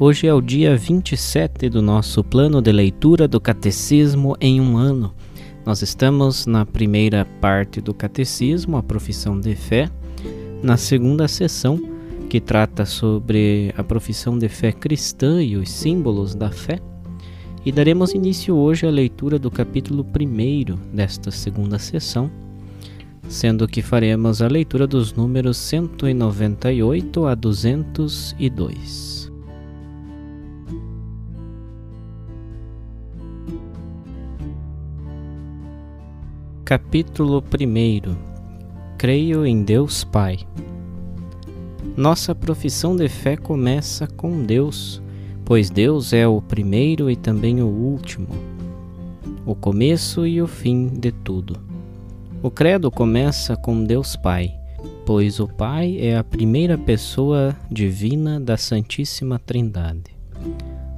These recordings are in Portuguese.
Hoje é o dia 27 do nosso plano de leitura do Catecismo em um ano. Nós estamos na primeira parte do Catecismo, a profissão de fé, na segunda sessão, que trata sobre a profissão de fé cristã e os símbolos da fé. E daremos início hoje à leitura do capítulo 1 desta segunda sessão, sendo que faremos a leitura dos números 198 a 202. Capítulo 1 Creio em Deus Pai. Nossa profissão de fé começa com Deus, pois Deus é o primeiro e também o último, o começo e o fim de tudo. O credo começa com Deus Pai, pois o Pai é a primeira pessoa divina da Santíssima Trindade.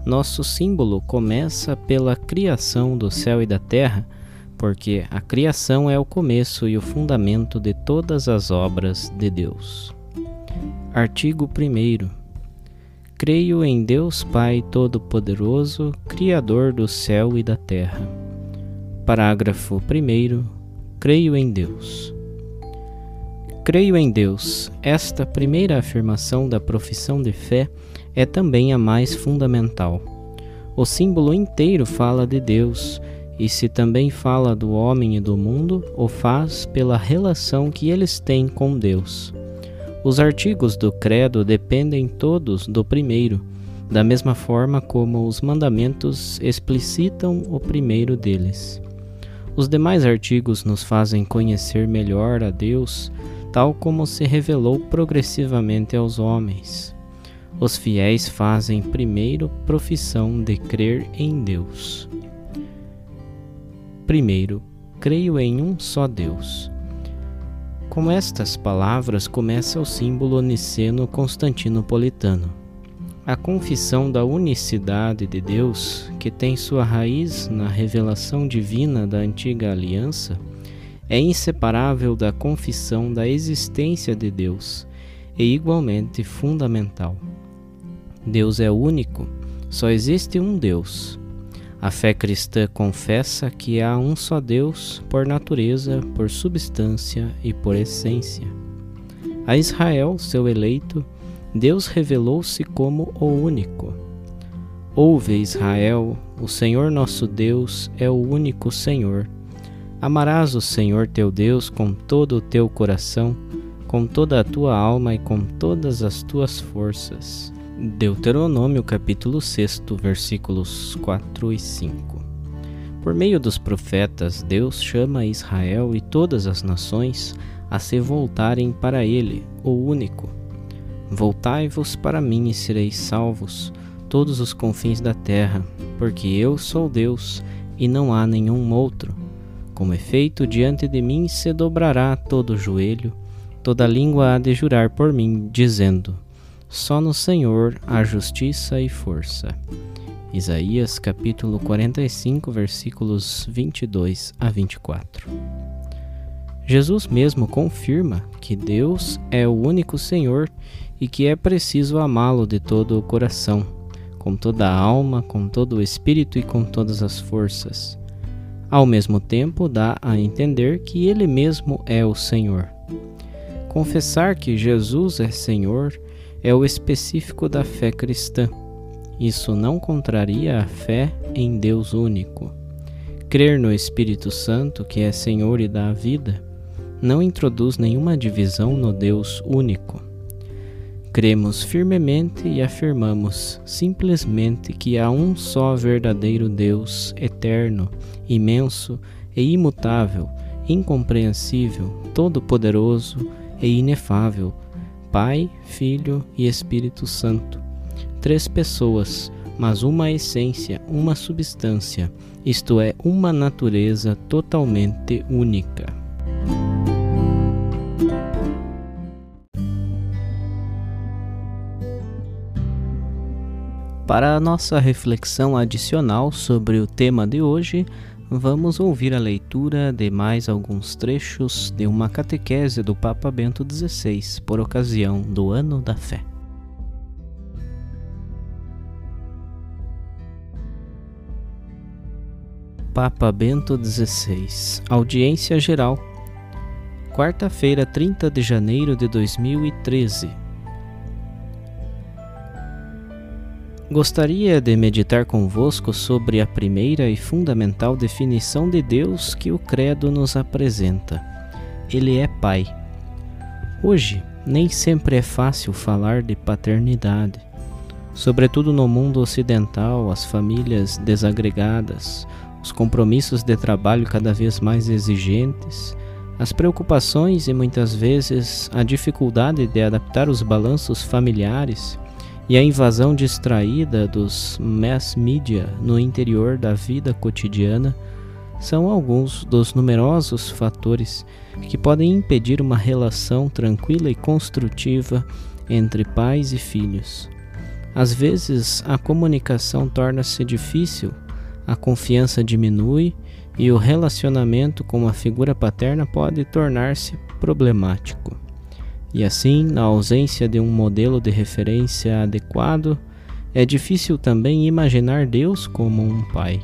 Nosso símbolo começa pela criação do céu e da terra porque a criação é o começo e o fundamento de todas as obras de Deus. Artigo 1. Creio em Deus Pai Todo-Poderoso, Criador do céu e da terra. Parágrafo 1. Creio em Deus. Creio em Deus. Esta primeira afirmação da profissão de fé é também a mais fundamental. O símbolo inteiro fala de Deus e se também fala do homem e do mundo, o faz pela relação que eles têm com Deus. Os artigos do Credo dependem todos do primeiro, da mesma forma como os mandamentos explicitam o primeiro deles. Os demais artigos nos fazem conhecer melhor a Deus, tal como se revelou progressivamente aos homens. Os fiéis fazem primeiro profissão de crer em Deus. Primeiro, creio em um só Deus. Com estas palavras começa o símbolo niceno constantinopolitano. A confissão da unicidade de Deus, que tem sua raiz na revelação divina da antiga aliança, é inseparável da confissão da existência de Deus e igualmente fundamental. Deus é único, só existe um Deus, a fé cristã confessa que há um só Deus por natureza, por substância e por essência. A Israel, seu eleito, Deus revelou-se como o único. Ouve, Israel, o Senhor nosso Deus é o único Senhor. Amarás o Senhor teu Deus com todo o teu coração, com toda a tua alma e com todas as tuas forças. Deuteronômio capítulo 6, versículos 4 e 5. Por meio dos profetas, Deus chama Israel e todas as nações a se voltarem para Ele, o único. Voltai-vos para mim e sereis salvos, todos os confins da terra, porque eu sou Deus e não há nenhum outro. Como efeito, diante de mim se dobrará todo o joelho, toda língua há de jurar por mim, dizendo: só no Senhor há justiça e força. Isaías capítulo 45, versículos 22 a 24. Jesus mesmo confirma que Deus é o único Senhor e que é preciso amá-lo de todo o coração, com toda a alma, com todo o espírito e com todas as forças. Ao mesmo tempo, dá a entender que Ele mesmo é o Senhor. Confessar que Jesus é Senhor é o específico da fé cristã. Isso não contraria a fé em Deus único. Crer no Espírito Santo, que é Senhor e dá a vida, não introduz nenhuma divisão no Deus único. Cremos firmemente e afirmamos simplesmente que há um só verdadeiro Deus, eterno, imenso e imutável, incompreensível, todo-poderoso e inefável, Pai, Filho e Espírito Santo. Três pessoas, mas uma essência, uma substância, isto é, uma natureza totalmente única. Para a nossa reflexão adicional sobre o tema de hoje, vamos ouvir a leitura de mais alguns trechos de uma catequese do Papa Bento XVI por ocasião do Ano da Fé. Papa Bento XVI Audiência Geral Quarta-feira, 30 de janeiro de 2013 Gostaria de meditar convosco sobre a primeira e fundamental definição de Deus que o Credo nos apresenta. Ele é Pai. Hoje, nem sempre é fácil falar de paternidade. Sobretudo no mundo ocidental, as famílias desagregadas, os compromissos de trabalho cada vez mais exigentes, as preocupações e muitas vezes a dificuldade de adaptar os balanços familiares e a invasão distraída dos mass media no interior da vida cotidiana são alguns dos numerosos fatores que podem impedir uma relação tranquila e construtiva entre pais e filhos. Às vezes, a comunicação torna-se difícil, a confiança diminui e o relacionamento com a figura paterna pode tornar-se problemático. E assim, na ausência de um modelo de referência adequado, é difícil também imaginar Deus como um pai.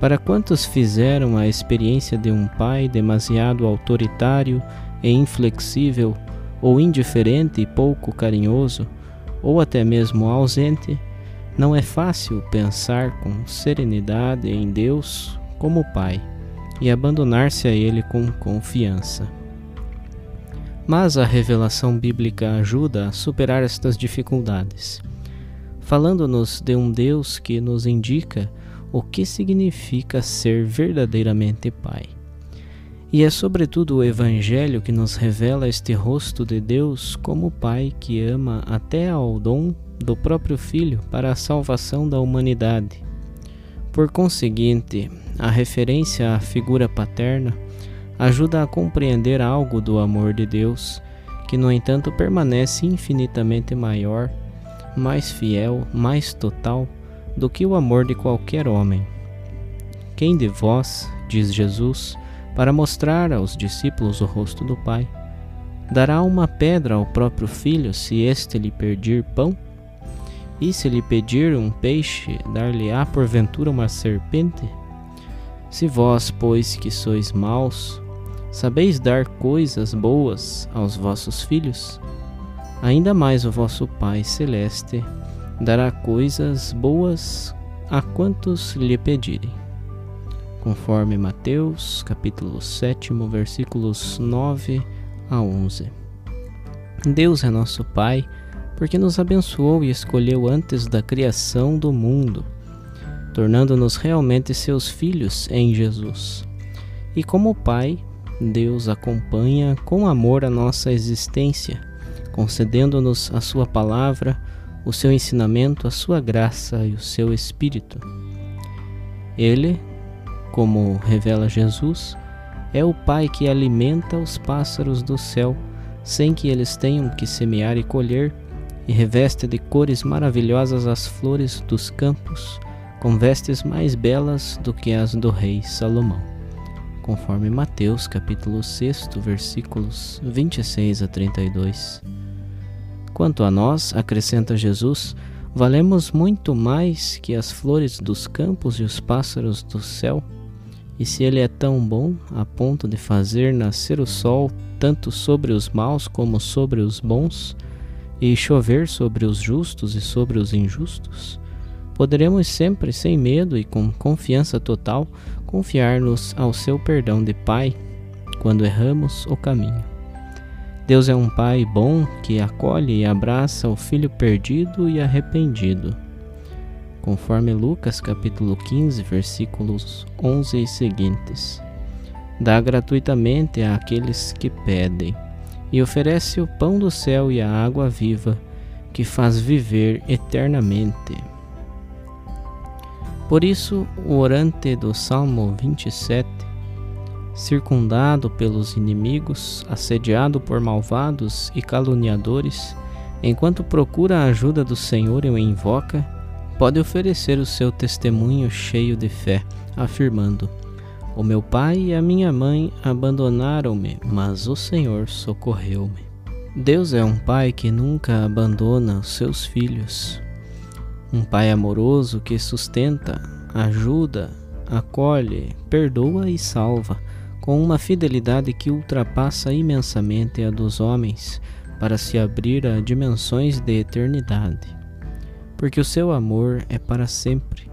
Para quantos fizeram a experiência de um pai demasiado autoritário e inflexível, ou indiferente e pouco carinhoso, ou até mesmo ausente, não é fácil pensar com serenidade em Deus como Pai e abandonar-se a Ele com confiança. Mas a revelação bíblica ajuda a superar estas dificuldades, falando-nos de um Deus que nos indica o que significa ser verdadeiramente Pai. E é sobretudo o Evangelho que nos revela este rosto de Deus como Pai que ama até ao dom do próprio Filho para a salvação da humanidade. Por conseguinte, a referência à figura paterna ajuda a compreender algo do amor de Deus, que no entanto permanece infinitamente maior, mais fiel, mais total do que o amor de qualquer homem. Quem de vós, diz Jesus, para mostrar aos discípulos o rosto do Pai, dará uma pedra ao próprio filho se este lhe pedir pão? E se lhe pedir um peixe, dar-lhe-á porventura uma serpente? Se vós, pois que sois maus, Sabeis dar coisas boas aos vossos filhos? Ainda mais o vosso Pai Celeste dará coisas boas a quantos lhe pedirem. Conforme Mateus, capítulo 7, versículos 9 a 11. Deus é nosso Pai porque nos abençoou e escolheu antes da criação do mundo, tornando-nos realmente seus filhos em Jesus. E como Pai, Deus acompanha com amor a nossa existência, concedendo-nos a Sua palavra, o seu ensinamento, a sua graça e o seu espírito. Ele, como revela Jesus, é o Pai que alimenta os pássaros do céu sem que eles tenham que semear e colher, e reveste de cores maravilhosas as flores dos campos, com vestes mais belas do que as do rei Salomão conforme Mateus capítulo 6, versículos 26 a 32. Quanto a nós, acrescenta Jesus, valemos muito mais que as flores dos campos e os pássaros do céu. E se ele é tão bom a ponto de fazer nascer o sol tanto sobre os maus como sobre os bons, e chover sobre os justos e sobre os injustos, poderemos sempre, sem medo e com confiança total, confiar-nos ao seu perdão de Pai quando erramos o caminho. Deus é um Pai bom que acolhe e abraça o filho perdido e arrependido. Conforme Lucas capítulo 15, versículos 11 e seguintes. Dá gratuitamente àqueles que pedem e oferece o pão do céu e a água viva que faz viver eternamente. Por isso, o orante do Salmo 27, circundado pelos inimigos, assediado por malvados e caluniadores, enquanto procura a ajuda do Senhor e o invoca, pode oferecer o seu testemunho cheio de fé, afirmando: o meu pai e a minha mãe abandonaram-me, mas o Senhor socorreu-me. Deus é um pai que nunca abandona os seus filhos. Um pai amoroso que sustenta, ajuda, acolhe, perdoa e salva, com uma fidelidade que ultrapassa imensamente a dos homens, para se abrir a dimensões de eternidade. Porque o seu amor é para sempre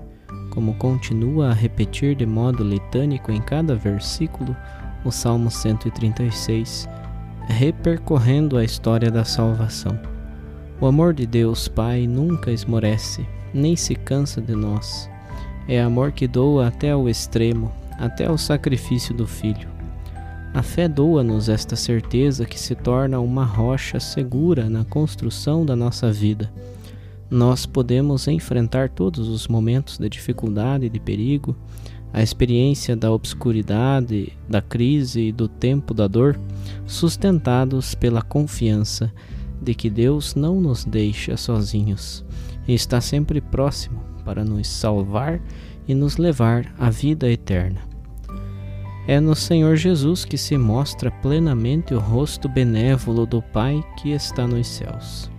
como continua a repetir de modo litânico em cada versículo o Salmo 136, repercorrendo a história da salvação. O amor de Deus Pai nunca esmorece, nem se cansa de nós. É amor que doa até o extremo, até o sacrifício do Filho. A fé doa-nos esta certeza que se torna uma rocha segura na construção da nossa vida nós podemos enfrentar todos os momentos de dificuldade e de perigo, a experiência da obscuridade, da crise e do tempo da dor, sustentados pela confiança de que Deus não nos deixa sozinhos e está sempre próximo para nos salvar e nos levar à vida eterna. É no Senhor Jesus que se mostra plenamente o rosto benévolo do Pai que está nos céus.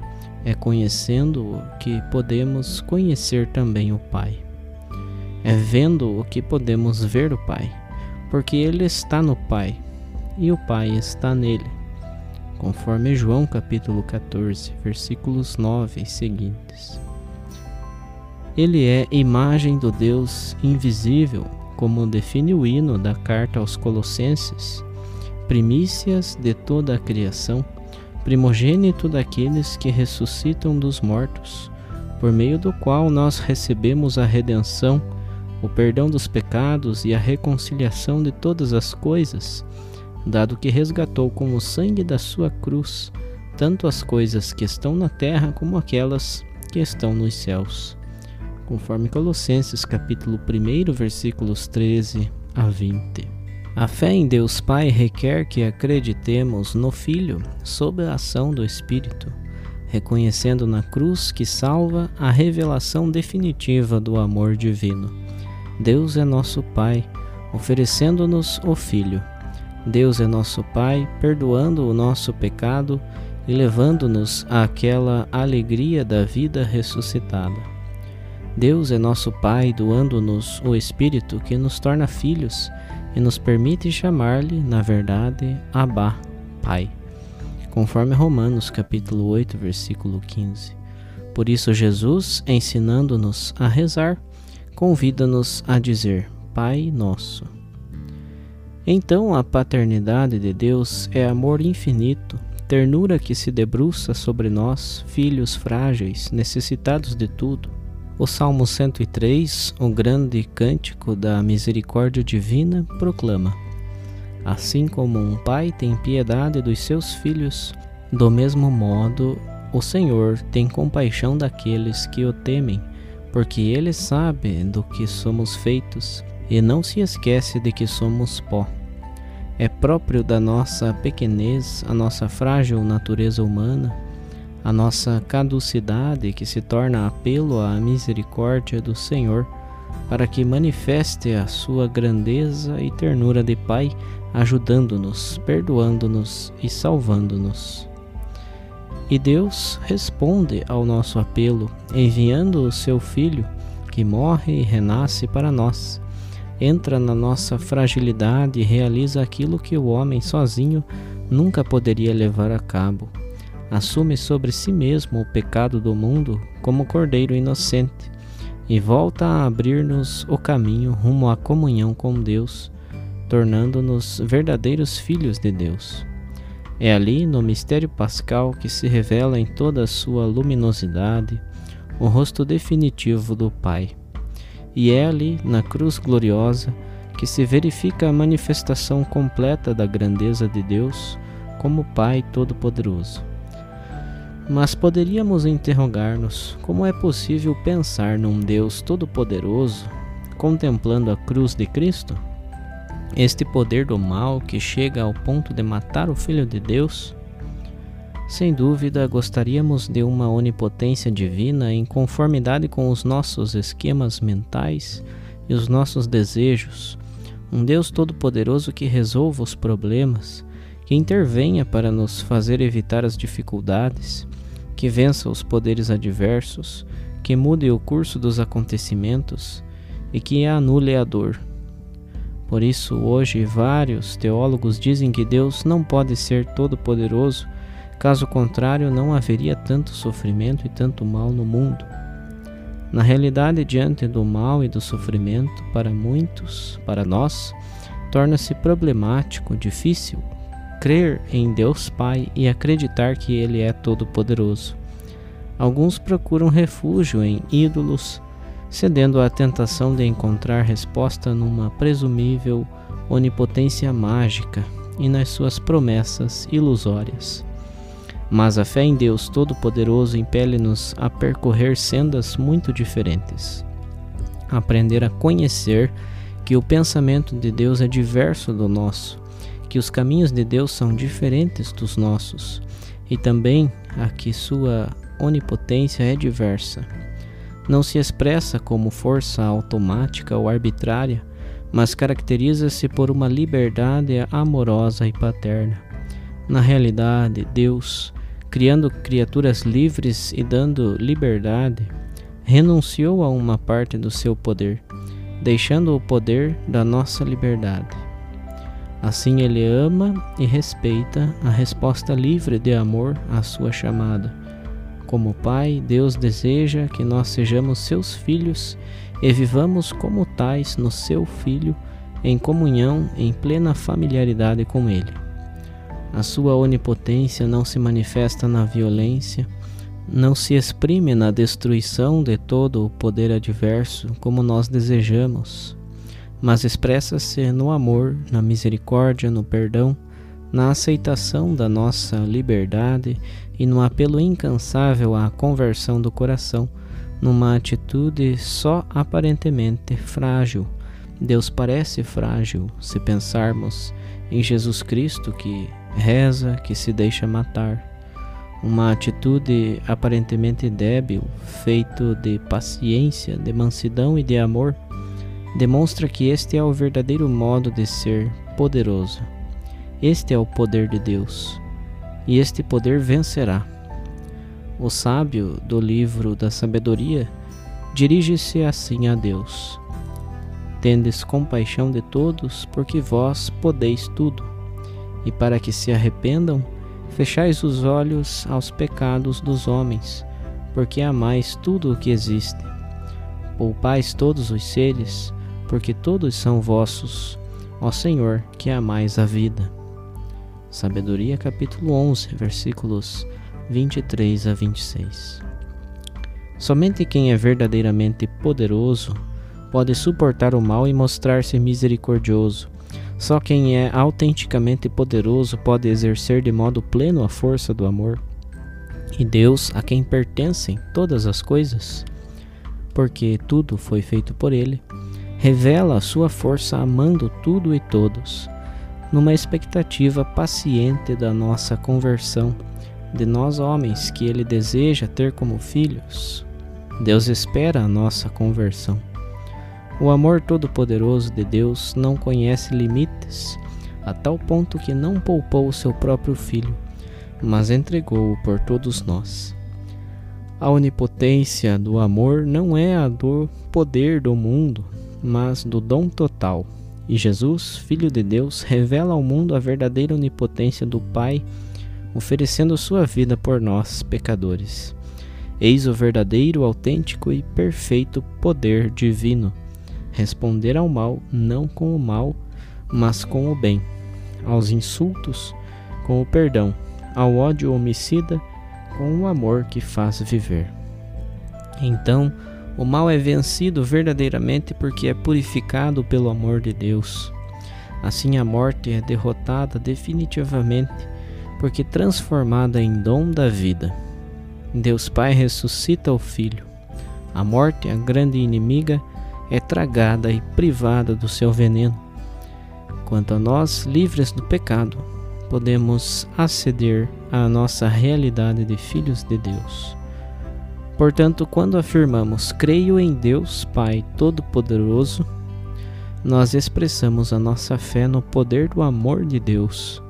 É conhecendo-o que podemos conhecer também o Pai. É vendo o que podemos ver o Pai, porque Ele está no Pai e o Pai está nele. Conforme João capítulo 14, versículos 9 e seguintes. Ele é imagem do Deus invisível, como define o hino da carta aos Colossenses, primícias de toda a criação primogênito daqueles que ressuscitam dos mortos, por meio do qual nós recebemos a redenção, o perdão dos pecados e a reconciliação de todas as coisas, dado que resgatou com o sangue da sua cruz tanto as coisas que estão na terra como aquelas que estão nos céus. Conforme Colossenses capítulo 1, versículos 13 a 20. A fé em Deus Pai requer que acreditemos no Filho sob a ação do Espírito, reconhecendo na cruz que salva a revelação definitiva do amor divino. Deus é nosso Pai, oferecendo-nos o Filho. Deus é nosso Pai, perdoando o nosso pecado e levando-nos àquela alegria da vida ressuscitada. Deus é nosso Pai, doando-nos o Espírito que nos torna filhos e nos permite chamar-lhe, na verdade, Abá, Pai, conforme Romanos capítulo 8, versículo 15. Por isso Jesus, ensinando-nos a rezar, convida-nos a dizer: Pai nosso. Então a paternidade de Deus é amor infinito, ternura que se debruça sobre nós, filhos frágeis, necessitados de tudo o Salmo 103, o grande cântico da misericórdia divina, proclama: Assim como um pai tem piedade dos seus filhos, do mesmo modo o Senhor tem compaixão daqueles que o temem, porque ele sabe do que somos feitos e não se esquece de que somos pó. É próprio da nossa pequenez, a nossa frágil natureza humana, a nossa caducidade que se torna apelo à misericórdia do Senhor, para que manifeste a sua grandeza e ternura de Pai, ajudando-nos, perdoando-nos e salvando-nos. E Deus responde ao nosso apelo, enviando o seu Filho, que morre e renasce para nós. Entra na nossa fragilidade e realiza aquilo que o homem sozinho nunca poderia levar a cabo assume sobre si mesmo o pecado do mundo como cordeiro inocente e volta a abrir-nos o caminho rumo à comunhão com Deus, tornando-nos verdadeiros filhos de Deus. É ali, no mistério pascal, que se revela em toda a sua luminosidade o rosto definitivo do Pai. E é ali, na cruz gloriosa, que se verifica a manifestação completa da grandeza de Deus como Pai Todo-Poderoso. Mas poderíamos interrogar-nos como é possível pensar num Deus Todo-Poderoso contemplando a cruz de Cristo? Este poder do mal que chega ao ponto de matar o Filho de Deus? Sem dúvida, gostaríamos de uma onipotência divina em conformidade com os nossos esquemas mentais e os nossos desejos, um Deus todo-poderoso que resolva os problemas, que intervenha para nos fazer evitar as dificuldades, que vença os poderes adversos, que mude o curso dos acontecimentos e que anule a dor. Por isso, hoje, vários teólogos dizem que Deus não pode ser todo-poderoso, caso contrário, não haveria tanto sofrimento e tanto mal no mundo. Na realidade, diante do mal e do sofrimento, para muitos, para nós, torna-se problemático, difícil crer em Deus Pai e acreditar que Ele é todo-poderoso. Alguns procuram refúgio em ídolos, cedendo à tentação de encontrar resposta numa presumível onipotência mágica e nas suas promessas ilusórias. Mas a fé em Deus Todo-Poderoso impele-nos a percorrer sendas muito diferentes. Aprender a conhecer que o pensamento de Deus é diverso do nosso, que os caminhos de Deus são diferentes dos nossos, e também a que sua onipotência é diversa não se expressa como força automática ou arbitrária, mas caracteriza-se por uma liberdade amorosa e paterna. Na realidade, Deus, criando criaturas livres e dando liberdade, renunciou a uma parte do seu poder, deixando o poder da nossa liberdade. Assim, ele ama e respeita a resposta livre de amor à sua chamada como Pai, Deus deseja que nós sejamos seus filhos e vivamos como tais no seu Filho, em comunhão, em plena familiaridade com Ele. A sua onipotência não se manifesta na violência, não se exprime na destruição de todo o poder adverso como nós desejamos, mas expressa-se no amor, na misericórdia, no perdão, na aceitação da nossa liberdade e no apelo incansável à conversão do coração, numa atitude só aparentemente frágil. Deus parece frágil se pensarmos em Jesus Cristo que reza, que se deixa matar. Uma atitude aparentemente débil, feito de paciência, de mansidão e de amor, demonstra que este é o verdadeiro modo de ser poderoso. Este é o poder de Deus e este poder vencerá. O sábio do livro da sabedoria dirige-se assim a Deus: Tendes compaixão de todos, porque vós podeis tudo, e para que se arrependam, fechais os olhos aos pecados dos homens, porque amais tudo o que existe. Poupais todos os seres, porque todos são vossos, ó Senhor, que amais a vida. Sabedoria, capítulo 11, versículos 23 a 26. Somente quem é verdadeiramente poderoso pode suportar o mal e mostrar-se misericordioso. Só quem é autenticamente poderoso pode exercer de modo pleno a força do amor. E Deus, a quem pertencem todas as coisas, porque tudo foi feito por Ele, revela a sua força amando tudo e todos numa expectativa paciente da nossa conversão, de nós homens que Ele deseja ter como filhos. Deus espera a nossa conversão. O amor todo-poderoso de Deus não conhece limites, a tal ponto que não poupou o seu próprio Filho, mas entregou-o por todos nós. A onipotência do amor não é a do poder do mundo, mas do dom total e Jesus, Filho de Deus, revela ao mundo a verdadeira onipotência do Pai, oferecendo sua vida por nós, pecadores. Eis o verdadeiro, autêntico e perfeito poder divino. Responder ao mal não com o mal, mas com o bem, aos insultos com o perdão, ao ódio homicida com o amor que faz viver. Então, o mal é vencido verdadeiramente porque é purificado pelo amor de Deus. Assim, a morte é derrotada definitivamente porque transformada em dom da vida. Deus Pai ressuscita o Filho. A morte, a grande inimiga, é tragada e privada do seu veneno. Quanto a nós, livres do pecado, podemos aceder à nossa realidade de filhos de Deus. Portanto, quando afirmamos creio em Deus Pai Todo-Poderoso, nós expressamos a nossa fé no poder do amor de Deus,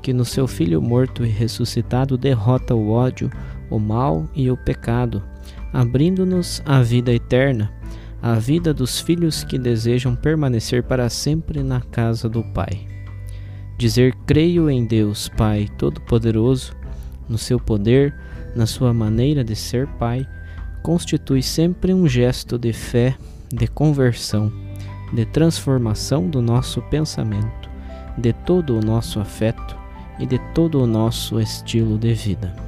que no seu Filho morto e ressuscitado derrota o ódio, o mal e o pecado, abrindo-nos a vida eterna, a vida dos filhos que desejam permanecer para sempre na casa do Pai. Dizer creio em Deus Pai Todo-Poderoso, no seu poder, na sua maneira de ser Pai, constitui sempre um gesto de fé, de conversão, de transformação do nosso pensamento, de todo o nosso afeto e de todo o nosso estilo de vida.